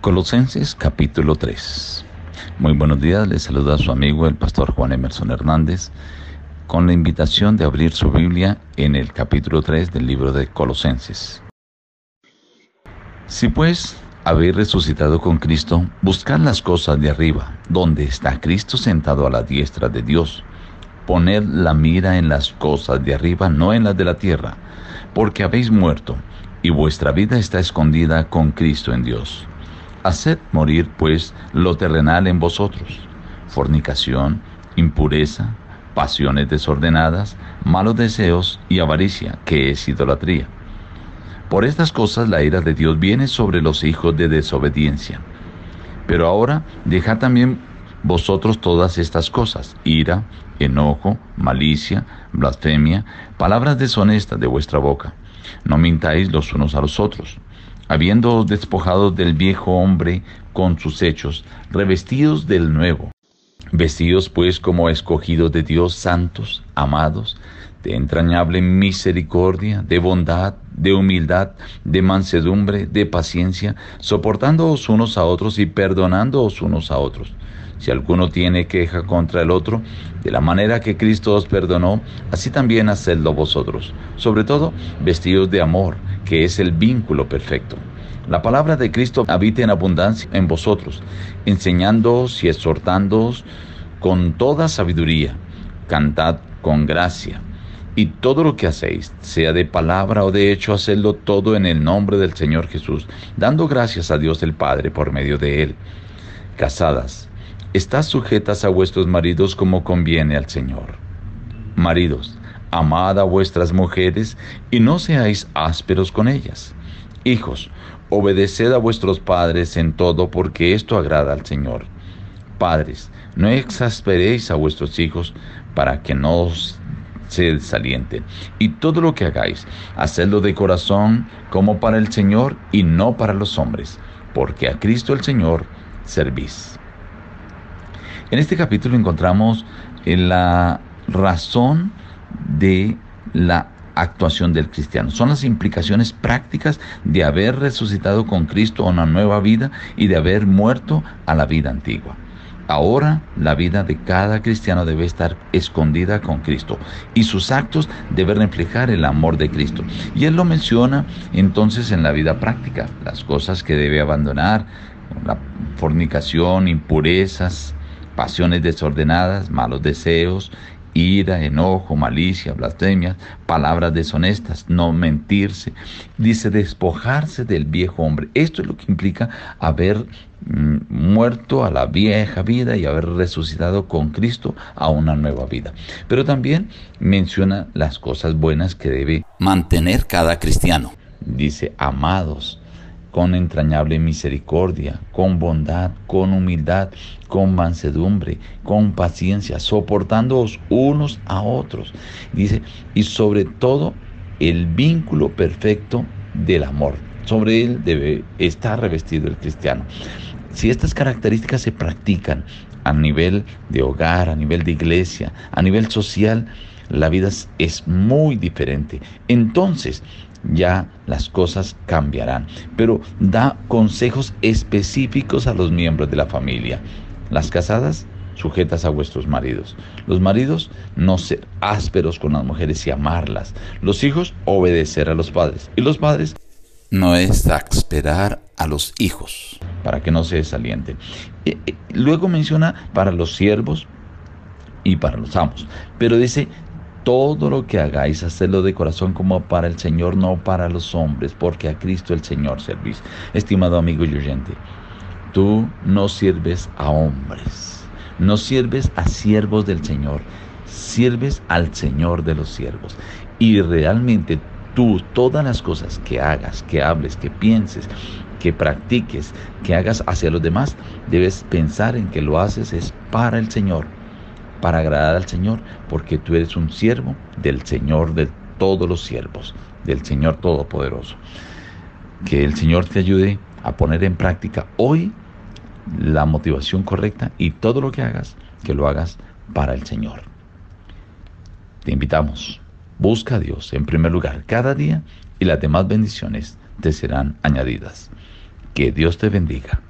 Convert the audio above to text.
Colosenses capítulo 3. Muy buenos días, les saluda a su amigo el pastor Juan Emerson Hernández con la invitación de abrir su Biblia en el capítulo 3 del libro de Colosenses. Si pues habéis resucitado con Cristo, buscad las cosas de arriba, donde está Cristo sentado a la diestra de Dios. Poned la mira en las cosas de arriba, no en las de la tierra, porque habéis muerto, y vuestra vida está escondida con Cristo en Dios. Haced morir, pues, lo terrenal en vosotros, fornicación, impureza, pasiones desordenadas, malos deseos y avaricia, que es idolatría. Por estas cosas la ira de Dios viene sobre los hijos de desobediencia. Pero ahora dejad también vosotros todas estas cosas, ira, enojo, malicia, blasfemia, palabras deshonestas de vuestra boca. No mintáis los unos a los otros habiendo despojado del viejo hombre con sus hechos, revestidos del nuevo, vestidos pues como escogidos de Dios santos, amados, de entrañable misericordia, de bondad, de humildad, de mansedumbre, de paciencia, soportándoos unos a otros y perdonándoos unos a otros. Si alguno tiene queja contra el otro, de la manera que Cristo os perdonó, así también hacedlo vosotros. Sobre todo, vestidos de amor, que es el vínculo perfecto. La palabra de Cristo habita en abundancia en vosotros, enseñándoos y exhortándoos con toda sabiduría. Cantad con gracia. Y todo lo que hacéis, sea de palabra o de hecho, hacedlo todo en el nombre del Señor Jesús, dando gracias a Dios el Padre por medio de Él. Casadas, estad sujetas a vuestros maridos como conviene al Señor. Maridos, amad a vuestras mujeres y no seáis ásperos con ellas. Hijos, obedeced a vuestros padres en todo porque esto agrada al Señor. Padres, no exasperéis a vuestros hijos para que no se desalienten. Y todo lo que hagáis, hacedlo de corazón como para el Señor y no para los hombres, porque a Cristo el Señor servís. En este capítulo encontramos la razón de la actuación del cristiano. Son las implicaciones prácticas de haber resucitado con Cristo a una nueva vida y de haber muerto a la vida antigua. Ahora la vida de cada cristiano debe estar escondida con Cristo y sus actos deben reflejar el amor de Cristo. Y él lo menciona entonces en la vida práctica, las cosas que debe abandonar, la fornicación, impurezas, pasiones desordenadas, malos deseos, ira, enojo, malicia, blasfemias, palabras deshonestas, no mentirse. Dice despojarse del viejo hombre. Esto es lo que implica haber mm, muerto a la vieja vida y haber resucitado con Cristo a una nueva vida. Pero también menciona las cosas buenas que debe mantener cada cristiano. Dice, amados, con entrañable misericordia, con bondad, con humildad, con mansedumbre, con paciencia, soportándoos unos a otros. Dice, y sobre todo el vínculo perfecto del amor. Sobre él debe estar revestido el cristiano. Si estas características se practican a nivel de hogar, a nivel de iglesia, a nivel social, la vida es muy diferente. Entonces, ya las cosas cambiarán. Pero da consejos específicos a los miembros de la familia. Las casadas, sujetas a vuestros maridos. Los maridos, no ser ásperos con las mujeres y amarlas. Los hijos, obedecer a los padres. Y los padres, no exasperar a los hijos para que no se desalienten. Eh, eh, luego menciona para los siervos y para los amos. Pero dice, todo lo que hagáis, hacedlo de corazón como para el Señor, no para los hombres, porque a Cristo el Señor servís. Estimado amigo y oyente, tú no sirves a hombres, no sirves a siervos del Señor, sirves al Señor de los siervos. Y realmente tú, todas las cosas que hagas, que hables, que pienses, que practiques, que hagas hacia los demás, debes pensar en que lo haces es para el Señor para agradar al Señor, porque tú eres un siervo del Señor de todos los siervos, del Señor Todopoderoso. Que el Señor te ayude a poner en práctica hoy la motivación correcta y todo lo que hagas, que lo hagas para el Señor. Te invitamos, busca a Dios en primer lugar cada día y las demás bendiciones te serán añadidas. Que Dios te bendiga.